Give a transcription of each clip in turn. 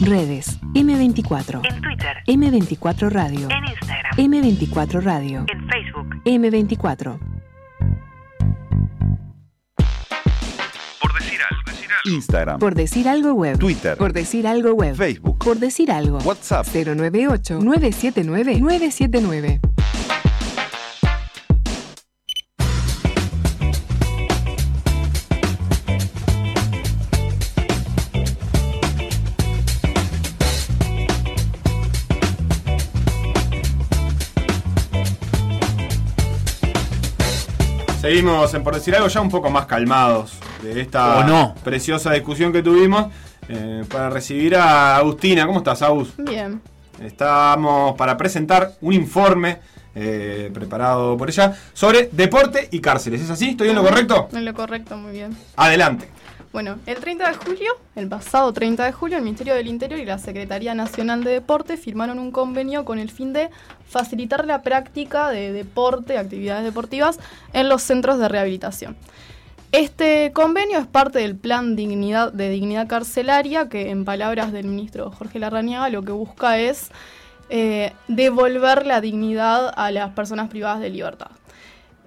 Redes. M24. En Twitter. M24 Radio. En Instagram. M24 Radio. En Facebook. M24. Por decir algo. Decir algo. Instagram, Por decir algo web. Twitter, Por decir algo web. Facebook, Por decir algo. WhatsApp. 098-979-979. Seguimos en por decir algo ya un poco más calmados de esta no. preciosa discusión que tuvimos eh, para recibir a Agustina. ¿Cómo estás, Agus? Bien. Estamos para presentar un informe eh, preparado por ella sobre deporte y cárceles. ¿Es así? ¿Estoy en lo correcto? En lo correcto, muy bien. Adelante. Bueno, el 30 de julio, el pasado 30 de julio, el Ministerio del Interior y la Secretaría Nacional de Deporte firmaron un convenio con el fin de facilitar la práctica de deporte, actividades deportivas en los centros de rehabilitación. Este convenio es parte del plan dignidad, de dignidad carcelaria que, en palabras del ministro Jorge Larrañaga, lo que busca es eh, devolver la dignidad a las personas privadas de libertad.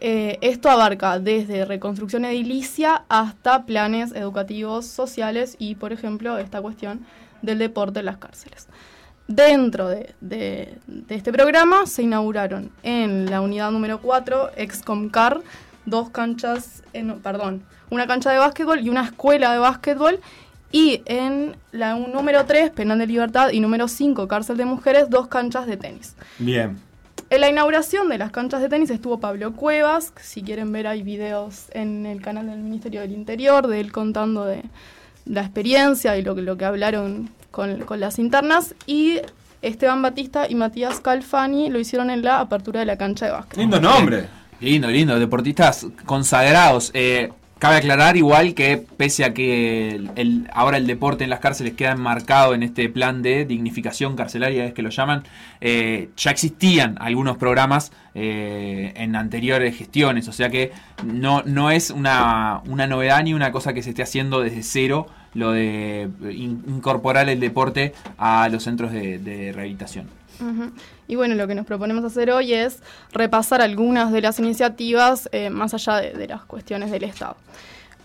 Eh, esto abarca desde reconstrucción edilicia hasta planes educativos, sociales y, por ejemplo, esta cuestión del deporte en las cárceles. Dentro de, este programa se inauguraron en la unidad número 4, Excomcar, dos canchas, eh, perdón, una cancha de básquetbol y una escuela de básquetbol. Y en la número 3, Penal de Libertad, y número 5, Cárcel de Mujeres, dos canchas de tenis. Bien. En la inauguración de las canchas de tenis estuvo Pablo Cuevas. Si quieren ver, hay videos en el canal del Ministerio del Interior de él contando de la experiencia y lo que, lo que hablaron con, con las internas. Y Esteban Batista y Matías Calfani lo hicieron en la apertura de la cancha de básquet. Lindo nombre. Lindo, lindo, deportistas consagrados. Eh, cabe aclarar igual que pese a que el, ahora el deporte en las cárceles queda enmarcado en este plan de dignificación carcelaria, es que lo llaman, eh, ya existían algunos programas eh, en anteriores gestiones, o sea que no, no es una, una novedad ni una cosa que se esté haciendo desde cero lo de in- incorporar el deporte a los centros de rehabilitación. Y bueno, lo que nos proponemos hacer hoy es repasar algunas de las iniciativas eh, más allá de, las cuestiones del Estado.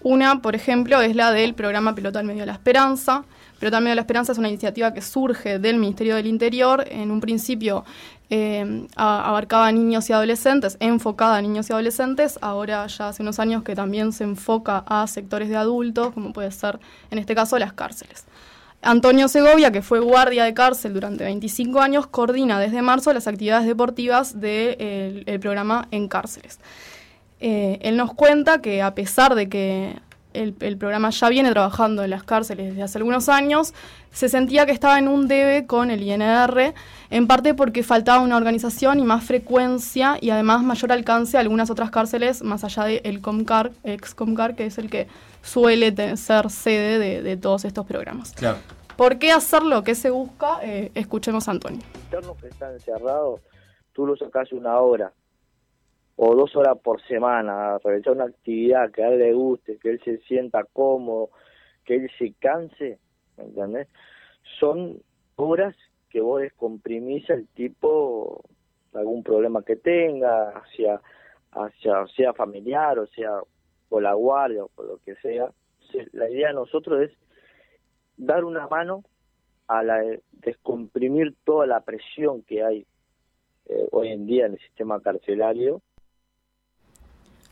Una, por ejemplo, es la del programa Pelota al Medio de la Esperanza. Pelota al Medio de la Esperanza es una iniciativa que surge del Ministerio del Interior. En un principio eh, abarcaba niños y adolescentes, enfocada a niños y adolescentes. Ahora ya hace unos años que también se enfoca a sectores de adultos, como puede ser en este caso las cárceles. Antonio Segovia, que fue guardia de cárcel durante 25 años, coordina desde marzo las actividades deportivas del programa en cárceles. Eh, él nos cuenta que a pesar de que el, el programa ya viene trabajando en las cárceles desde hace algunos años, se sentía que estaba en un debe con el INR, en parte porque faltaba una organización y más frecuencia y además mayor alcance a algunas otras cárceles, más allá del Comcar, ex Comcar, que es el que suele ser sede de, de todos estos programas. Claro. ¿Por qué hacerlo? ¿Qué se busca? Eh, escuchemos a Antonio. internos que están encerrados, tú lo sacas una hora o dos horas por semana realizar una actividad que a él le guste, que él se sienta cómodo, que él se canse, ¿me ¿entendés? Son horas que vos descomprimís al tipo algún problema que tenga, hacia, hacia, sea familiar, o sea, por la guardia o por lo que sea. La idea de nosotros es dar una mano a la de descomprimir toda la presión que hay eh, hoy en día en el sistema carcelario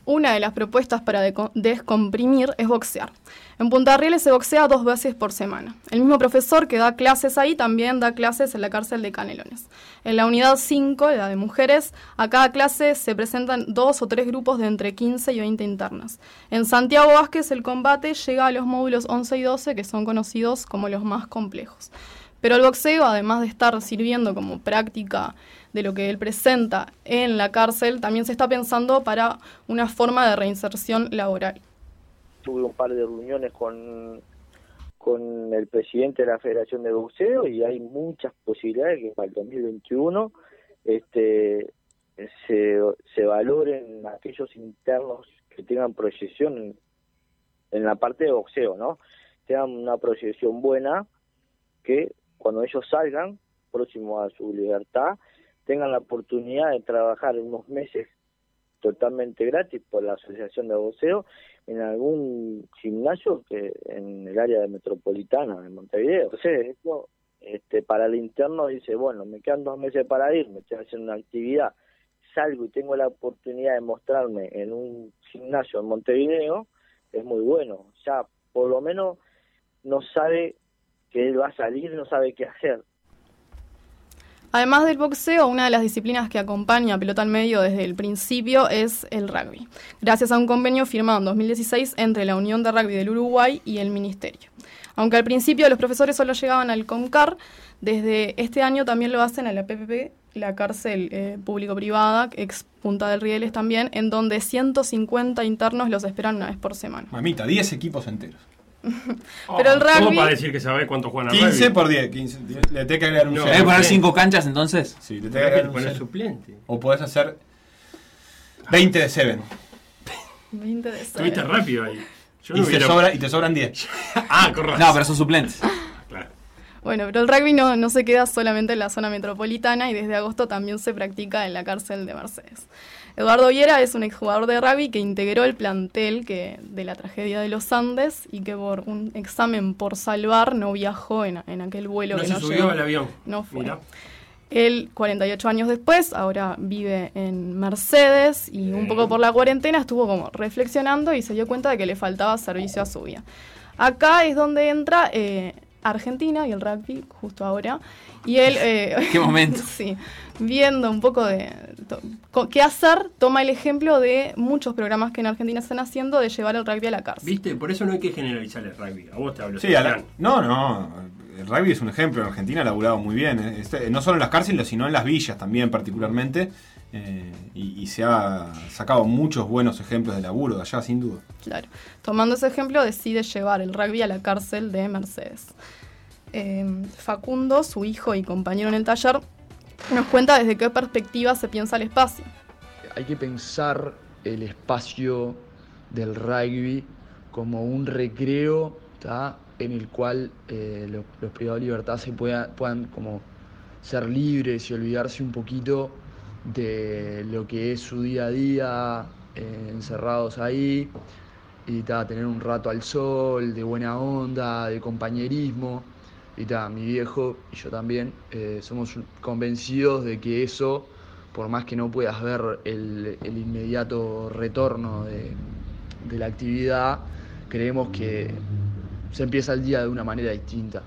Una de las propuestas para descomprimir es boxear. En Punta Rieles se boxea dos veces por semana. El mismo profesor que da clases ahí también da clases en la cárcel de Canelones. En la unidad 5, la de mujeres, a cada clase se presentan dos o tres grupos de entre 15 y 20 internas. En Santiago Vázquez el combate llega a los módulos 11 y 12, que son conocidos como los más complejos. Pero el boxeo, además de estar sirviendo como práctica de lo que él presenta en la cárcel, también se está pensando para una forma de reinserción laboral. tuve un par de reuniones con con el presidente de la Federación de Boxeo y hay muchas posibilidades que para el 2021 este se, se valoren aquellos internos que tengan proyección en, en la parte de boxeo, ¿no? Tengan una proyección buena que cuando ellos salgan, próximos a su libertad, tengan la oportunidad de trabajar unos meses totalmente gratis por la Asociación de Boxeo en algún gimnasio que en el área de metropolitana de Montevideo. Entonces, esto, este, para el interno dice, bueno, me quedan dos meses para ir, me estoy haciendo una actividad, salgo y tengo la oportunidad de mostrarme en un gimnasio en Montevideo, es muy bueno. Ya por lo menos no sabe que él va a salir, no sabe qué hacer. Además del boxeo, una de las disciplinas que acompaña a pelota al medio desde el principio es el rugby, gracias a un convenio firmado en 2016 entre la Unión de Rugby del Uruguay y el Ministerio. Aunque al principio los profesores solo llegaban al CONCAR, desde este año también lo hacen a la PPP, la cárcel eh, público-privada, ex Punta del Rieles también, en donde 150 internos los esperan una vez por semana. Mamita, 10 equipos enteros. Pero el ¿Cómo rugby- para decir que sabe cuánto juegan al 15 rugby? por 10, 15. Le tenés que agregar un No. cero. ¿Debe poner sí. cinco canchas entonces? Sí, le tenés que agregar poner suplente. O podés hacer 20 de 7. 20 de Estuviste rápido ahí. Yo Y, no te hubiera- sobra- y te sobran 10. Ah, razón. No, pero son suplentes. Bueno, pero el rugby no, no se queda solamente en la zona metropolitana y desde agosto también se practica en la cárcel de Mercedes. Eduardo Viera es un exjugador de rugby que integró el plantel que, de la tragedia de los Andes y que por un examen por salvar no viajó en, en aquel vuelo No que se no subió llegó. al avión. No fue. Mira. Él, 48 años después, ahora vive en Mercedes y un poco por la cuarentena estuvo como reflexionando y se dio cuenta de que le faltaba servicio a su vida. Acá es donde entra eh, Argentina y el rugby, justo ahora. Y él... eh, Qué momento. sí, viendo un poco de qué hacer, toma el ejemplo de muchos programas que en Argentina están haciendo de llevar el rugby a la cárcel. ¿Viste? Por eso no hay que generalizar el rugby. A vos te hablo. Sí, a la- no, no. El rugby es un ejemplo. En Argentina ha laburado muy bien. Este, no solo en las cárceles, sino en las villas también, particularmente. Eh, y, y se ha sacado muchos buenos ejemplos de laburo de allá, sin duda. Claro. Tomando ese ejemplo, decide llevar el rugby a la cárcel de Mercedes. Eh, Facundo, su hijo y compañero en el taller, nos cuenta desde qué perspectiva se piensa el espacio. hay que pensar el espacio del rugby como un recreo ¿tá? en el cual eh, los, los privados de libertad se pueda- puedan como ser libres y olvidarse un poquito de lo que es su día a día eh, encerrados ahí y ta, tener un rato al sol, de buena onda, de compañerismo. Y ta, mi viejo y yo también eh, somos convencidos de que eso, por más que no puedas ver el, el inmediato retorno de, de la actividad, creemos que se empieza el día de una manera distinta.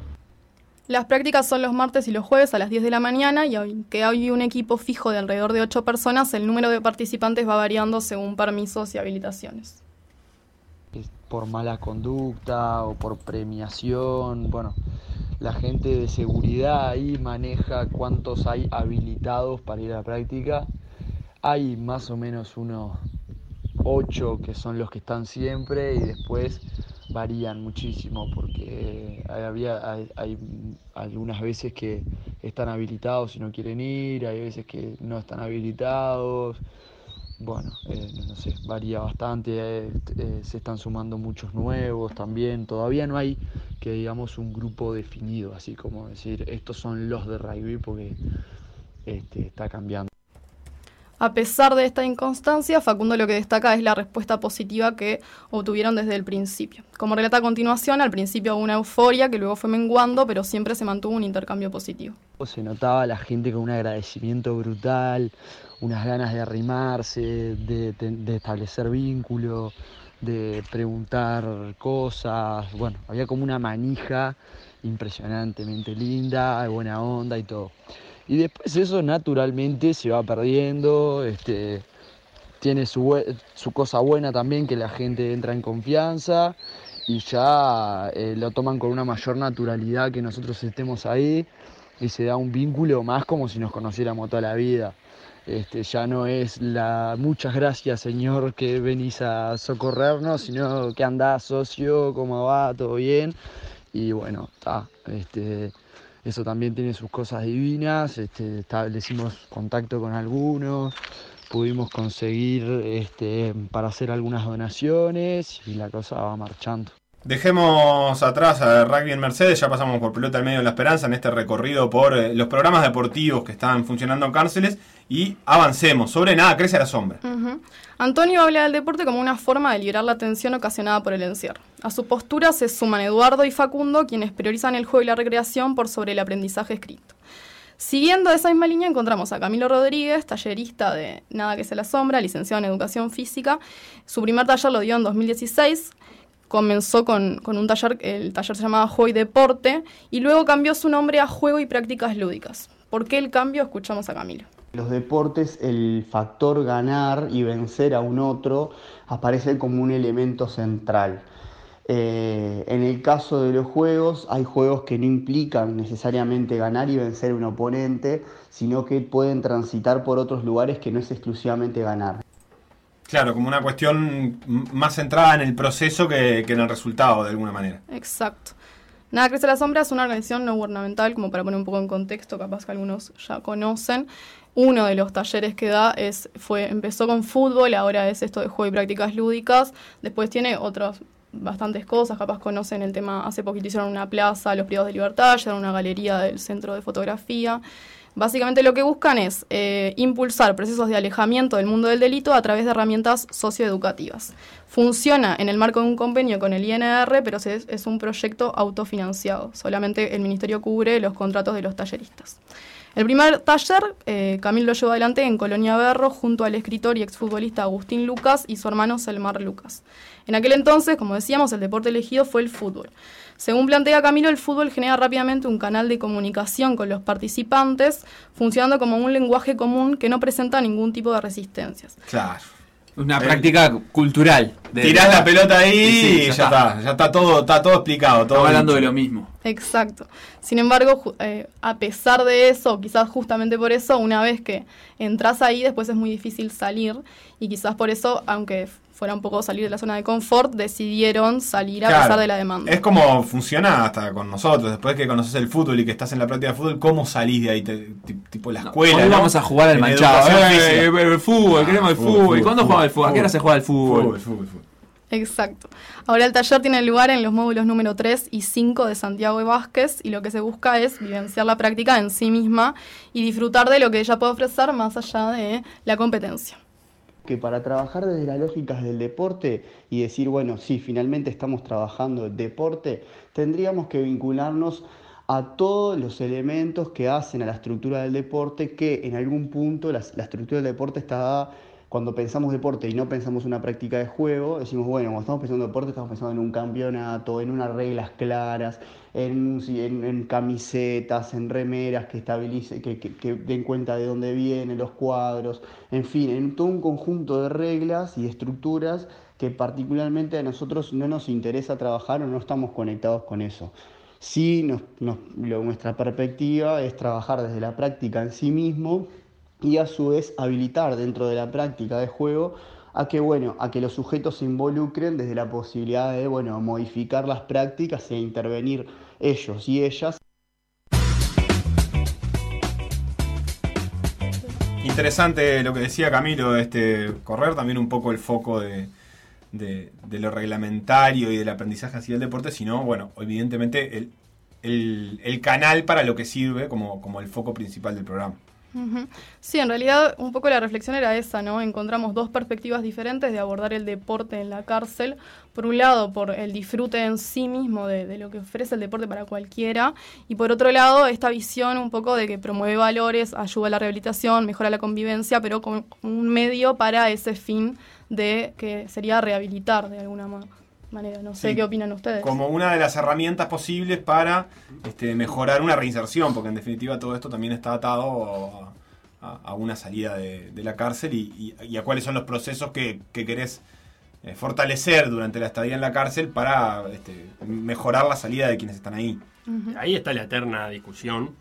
Las prácticas son los martes y los jueves a las 10 de la mañana y aunque hay un equipo fijo de alrededor de 8 personas, el número de participantes va variando según permisos y habilitaciones. es por mala conducta o por premiación. Bueno, la gente de seguridad ahí maneja cuántos hay habilitados para ir a la práctica. Hay más o menos unos ocho que son los que están siempre y después varían muchísimo porque había, hay, hay algunas veces que están habilitados y no quieren ir, hay veces que no están habilitados. Bueno, eh, no sé, varía bastante, eh, eh, se están sumando muchos nuevos también, todavía no hay que digamos un grupo definido, así como decir, estos son los de rugby porque este, está cambiando. A pesar de esta inconstancia, Facundo lo que destaca es la respuesta positiva que obtuvieron desde el principio. Como relata a continuación, al principio hubo una euforia que luego fue menguando, pero siempre se mantuvo un intercambio positivo. Se notaba la gente con un agradecimiento brutal, unas ganas de arrimarse, de, establecer vínculo, de preguntar cosas. Bueno, había como una manija impresionantemente linda, buena onda y todo. Y después eso naturalmente se va perdiendo, este, tiene su, su cosa buena también que la gente entra en confianza y ya eh, lo toman con una mayor naturalidad que nosotros estemos ahí y se da un vínculo más como si nos conociéramos toda la vida. Este, ya no es la muchas gracias señor que venís a socorrernos, sino que andás socio, cómo va, todo bien. Y bueno, está, este, eso también tiene sus cosas divinas, establecimos contacto con algunos, pudimos conseguir este, para hacer algunas donaciones y la cosa va marchando. Dejemos atrás a rugby en Mercedes, ya pasamos por pelota al medio de la esperanza en este recorrido por eh, los programas deportivos que están funcionando en cárceles y avancemos. Sobre nada crece la sombra. Antonio habla del deporte como una forma de liberar la tensión ocasionada por el encierro. A su postura se suman Eduardo y Facundo, quienes priorizan el juego y la recreación por sobre el aprendizaje escrito. Siguiendo esa misma línea encontramos a Camilo Rodríguez, tallerista de Nada que se la sombra, licenciado en Educación Física. Su primer taller lo dio en 2016. Comenzó con, con un taller, el taller se llamaba Juego y Deporte, y luego cambió su nombre a Juego y Prácticas Lúdicas. ¿Por qué el cambio? Escuchamos a Camilo. Los deportes el factor ganar y vencer a un otro aparece como un elemento central. Eh, en el caso de los juegos, hay juegos que no implican necesariamente ganar y vencer a un oponente, sino que pueden transitar por otros lugares que no es exclusivamente ganar. Claro, como una cuestión más centrada en el proceso que, en el resultado, de alguna manera. Exacto. Nada Crece la Sombra es una organización no gubernamental, como para poner un poco en contexto, capaz que algunos ya conocen. Uno de los talleres que da es, fue, empezó con fútbol, ahora es esto de juego y prácticas lúdicas. Después tiene otras bastantes cosas, capaz conocen el tema, hace poquito hicieron una plaza, los privados de libertad, llegaron una galería del centro de fotografía. Básicamente lo que buscan es eh, impulsar procesos de alejamiento del mundo del delito a través de herramientas socioeducativas. Funciona en el marco de un convenio con el INR, pero es un proyecto autofinanciado. Solamente el ministerio cubre los contratos de los talleristas. El primer taller, eh, Camil lo llevó adelante en Colonia Berro junto al escritor y exfutbolista Agustín Lucas y su hermano Selmar Lucas. En aquel entonces, como decíamos, el deporte elegido fue el fútbol. Según plantea Camilo, el fútbol genera rápidamente un canal de comunicación con los participantes, funcionando como un lenguaje común que no presenta ningún tipo de resistencias. Claro. Una Eh, práctica cultural. de- Tirás la pelota ahí Sí, sí, y ya ya, está. está. ya está todo, está todo explicado. Todo Estamos hablando de lo mismo. Exacto. Sin embargo, eh, a pesar de eso, quizás justamente por eso, una vez que entras ahí, después es muy difícil salir. Y quizás por eso, aunque fuera un poco salir de la zona de confort, decidieron salir a Claro. pesar de la demanda. Es como funciona hasta con nosotros. Después que conoces el fútbol y que estás en la práctica de fútbol, ¿cómo salís de ahí? Te- ti- tipo la escuela. Hoy ¿no? vamos a jugar al En manchado. Eh, eh, el fútbol, Ah, queremos el fútbol, fútbol. ¿Cuándo fútbol, jugamos el fútbol? ¿A qué hora se juega el fútbol? Fútbol, fútbol, fútbol. Exacto. Ahora el taller tiene lugar en los módulos número 3 y 5 de Santiago y Vázquez y lo que se busca es vivenciar la práctica en sí misma y disfrutar de lo que ella puede ofrecer más allá de la competencia. que para trabajar desde las lógicas del deporte y decir, bueno, sí, finalmente estamos trabajando el deporte, tendríamos que vincularnos a todos los elementos que hacen a la estructura del deporte, que en algún punto la, la estructura del deporte está cuando pensamos deporte y no pensamos una práctica de juego, decimos, bueno, cuando estamos pensando deporte, estamos pensando en un campeonato, en unas reglas claras, en, en- en camisetas, en remeras que estabilicen, que, que- den cuenta de dónde vienen los cuadros, en fin, en todo un conjunto de reglas y estructuras que particularmente a nosotros no nos interesa trabajar o no estamos conectados con eso. Sí, nos- nuestra perspectiva es trabajar desde la práctica en sí mismo y a su vez habilitar dentro de la práctica de juego a que bueno, a que los sujetos se involucren desde la posibilidad de bueno, modificar las prácticas e intervenir ellos y ellas Interesante lo que decía Camilo, este correr también un poco el foco de, de- lo reglamentario y del aprendizaje hacia el deporte, sino, bueno, evidentemente el, el- el canal para lo que sirve como, como el foco principal del programa. Sí, en realidad un poco la reflexión era esa, ¿no? Encontramos dos perspectivas diferentes de abordar el deporte en la cárcel. Por un lado, por el disfrute en sí mismo de, lo que ofrece el deporte para cualquiera. Y por otro lado, esta visión un poco de que promueve valores, ayuda a la rehabilitación, mejora la convivencia, pero con un medio para ese fin de que sería rehabilitar de alguna ma- manera. No sé Sí. qué opinan ustedes. Como una de las herramientas posibles para este, mejorar una reinserción, porque en definitiva todo esto también está atado a, a- a una salida de, de la cárcel y, y- y a cuáles son los procesos que, que querés eh, fortalecer durante la estadía en la cárcel para este, mejorar la salida de quienes están ahí. Ahí está la eterna discusión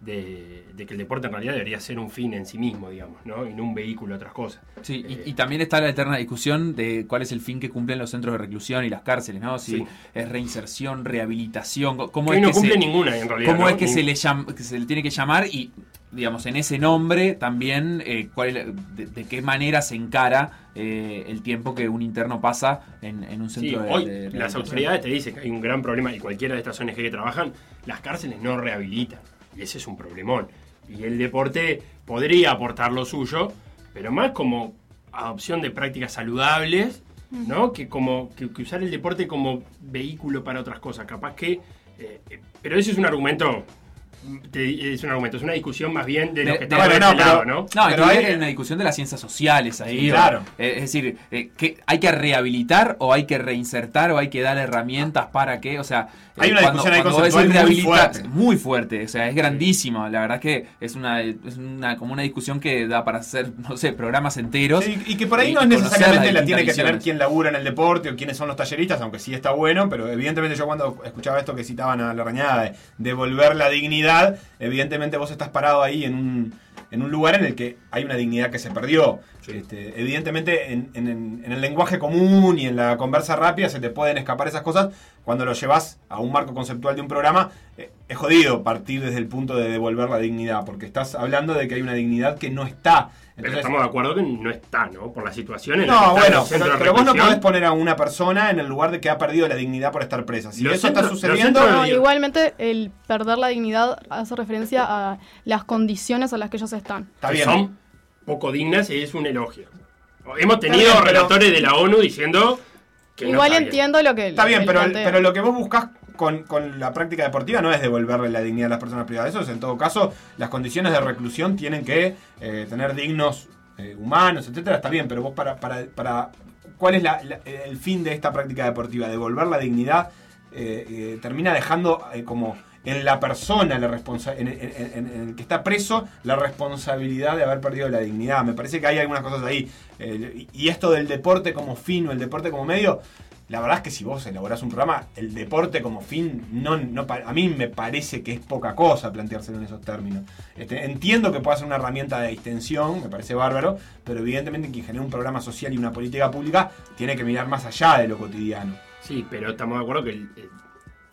de, de que el deporte en realidad debería ser un fin en sí mismo, digamos, ¿no? Y no un vehículo a otras cosas. Sí, Eh, y, y también está la eterna discusión de cuál es el fin que cumplen los centros de reclusión y las cárceles, ¿no? Si Sí. es reinserción, rehabilitación, cómo que es no que cumple se, ninguna en realidad. cómo ¿no? es que Ni- se le llama, que se le tiene que llamar y digamos, en ese nombre también eh, cuál es de, de qué manera se encara eh, el tiempo que un interno pasa en, en un Sí, centro de, hoy de las autoridades te dicen que hay un gran problema y cualquiera de estas ONG que trabajan, las cárceles no rehabilitan. Ese es un problemón. Y el deporte podría aportar lo suyo, pero más como adopción de prácticas saludables, ¿no? Que como que, que usar el deporte como vehículo para otras cosas. Capaz que. eh, eh, pero ese es un argumento. Te- es un argumento, es una discusión más bien de De- que de- están bueno, de este no, pero- lado, ¿no? No, Pero pero hay- hay una discusión de las ciencias sociales ahí. Sí, o- claro. eh, es decir, eh, que ¿hay que rehabilitar o hay que reinsertar o hay que dar herramientas para qué? O sea, Hay eh, una discusión ahí vos conceptual decís muy fuerte. muy fuerte, o sea, es grandísima. La verdad que es una, es una como una discusión que da para hacer, no sé, programas enteros. Sí, y que por ahí y no es necesariamente la tiene que tener quien labura en el deporte o quiénes son los talleristas, aunque sí está bueno, pero evidentemente yo cuando escuchaba esto que citaban a la reñada de devolver la dignidad, evidentemente vos estás parado ahí en un, en un lugar en el que hay una dignidad que se perdió. Este, evidentemente en, en- en- en el lenguaje común y en la conversa rápida se te pueden escapar esas cosas. Cuando lo llevas a un marco conceptual de un programa, eh, es jodido partir desde el punto de devolver la dignidad, porque estás hablando de que hay una dignidad que no está. Pero estamos de acuerdo que no está, ¿no? Por la situación en la que no, está en bueno, centro pero, pero vos no podés poner a una persona en el lugar de que ha perdido la dignidad por estar presa. Si Los eso está centros- sucediendo, No, igualmente el perder la dignidad hace referencia a las condiciones a las que ellos están. está que bien. son poco dignas y es un elogio. Hemos tenido bien, pero- relatores de la ONU diciendo que no Igual bien. entiendo lo que Está bien, pero, pero lo que vos buscás con, con la práctica deportiva no es devolverle la dignidad a las personas privadas. Eso es, en todo caso, las condiciones de reclusión tienen que eh, tener dignos eh, humanos, etcétera. Está bien, pero vos para, para, para ¿cuál es la- la- el fin de esta práctica deportiva? Devolver la dignidad eh, eh, termina dejando eh, como en la persona, la responsa en, el que está preso, la responsabilidad de haber perdido la dignidad. Me parece que hay algunas cosas ahí. Y esto del deporte como fin o el deporte como medio, la verdad es que si vos elaborás un programa, el deporte como fin, no, no a mí me parece que es poca cosa planteárselo en esos términos. Este, entiendo que pueda ser una herramienta de distensión, me parece bárbaro, pero evidentemente quien genera un programa social y una política pública tiene que mirar más allá de lo cotidiano. Sí, pero estamos de acuerdo que el-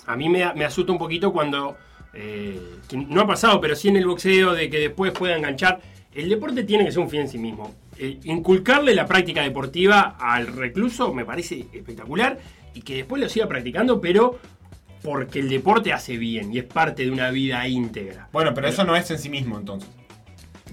a mí me, me asusta un poquito cuando, eh, que no ha pasado, pero sí en el boxeo, de que después pueda enganchar. El deporte tiene que ser un fin en sí mismo. Eh, inculcarle la práctica deportiva al recluso me parece espectacular y que después lo siga practicando, pero porque el deporte hace bien y es parte de una vida íntegra. Bueno, pero eso no es en sí mismo entonces.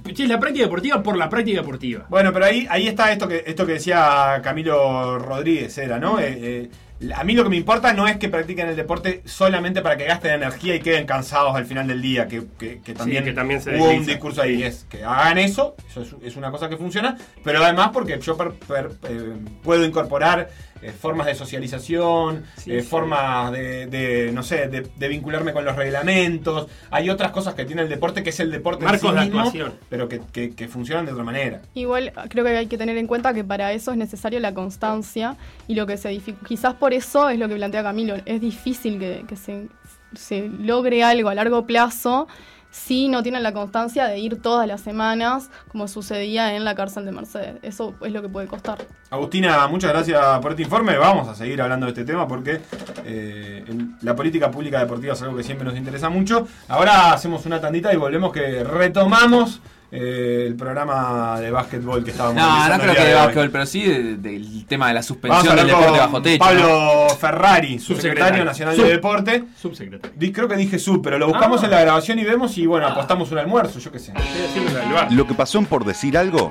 Es la práctica deportiva por la práctica deportiva. Bueno, pero ahí, ahí está esto que, esto que decía Camilo Rodríguez, era, ¿no? Eh, eh, a mí lo que me importa no es que practiquen el deporte solamente para que gasten energía y queden cansados al final del día, que, que- que también, que también se hubo un discurso ahí, es que hagan eso, eso es, es una cosa que funciona, pero además porque yo per- per- eh, puedo incorporar eh, formas de socialización, Sí, eh, sí. formas de, de, no sé, de, de vincularme con los reglamentos, hay otras cosas que tiene el deporte que es el deporte Marcos en sí mismo, pero que, que- que funcionan de otra manera. Igual creo que hay que tener en cuenta que para eso es necesario la constancia y lo que se quizás por eso es lo que plantea Camilo, es difícil que, se, logre algo a largo plazo si no tienen la constancia de ir todas las semanas como sucedía en la cárcel de Mercedes. Eso es lo que puede costar. Agustina, muchas gracias por este informe. Vamos a seguir hablando de este tema porque eh, la política pública deportiva es algo que siempre nos interesa mucho. Ahora hacemos una tandita y volvemos que retomamos eh, el programa de básquetbol que estábamos No, no creo el que de básquetbol, pero sí de- del tema de la suspensión del deporte bajo techo. ¿no? Pablo Ferrari, subsecretario nacional Sub. de deporte. Subsecretario. Di- Creo que dije sub, pero lo buscamos Ah. en la grabación y vemos y bueno, apostamos un almuerzo, yo qué sé. Lo que pasó en por decir algo.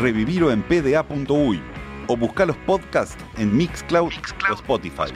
Revivirlo en pda.uy o buscar los podcasts en Mixcloud, o Spotify.